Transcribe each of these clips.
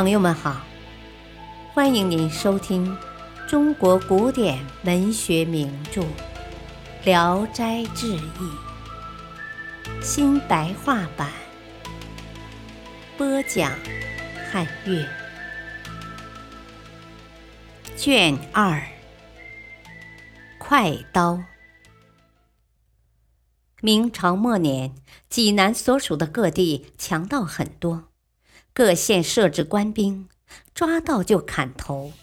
朋友们好，欢迎您收听中国古典文学名著《聊斋志异》新白话版，播讲汉乐，卷二，快刀。明朝末年，济南所属的各地强盗很多。各县设置官兵，抓到就砍头。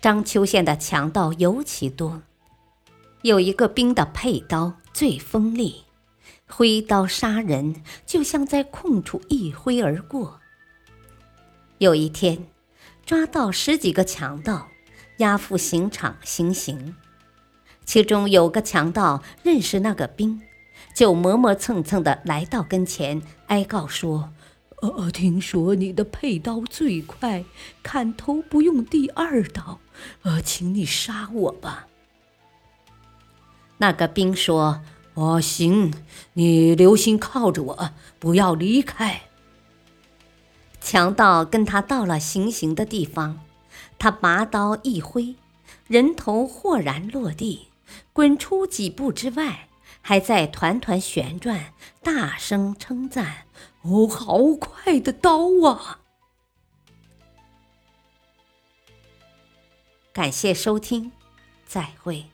章丘县的强盗尤其多，有一个兵的佩刀最锋利，挥刀杀人就像在空处一挥而过。有一天，抓到十几个强盗，押赴刑场行刑。其中有个强盗认识那个兵，就磨磨蹭蹭的来到跟前，哀告说。呃，听说你的佩刀最快，砍头不用第二刀，呃，请你杀我吧。那个兵说：“哦，行，你留心靠着我，不要离开。”强盗跟他到了行刑的地方，他拔刀一挥，人头豁然落地，滚出几步之外。还在团团旋转，大声称赞：“哦，好快的刀啊！”感谢收听，再会。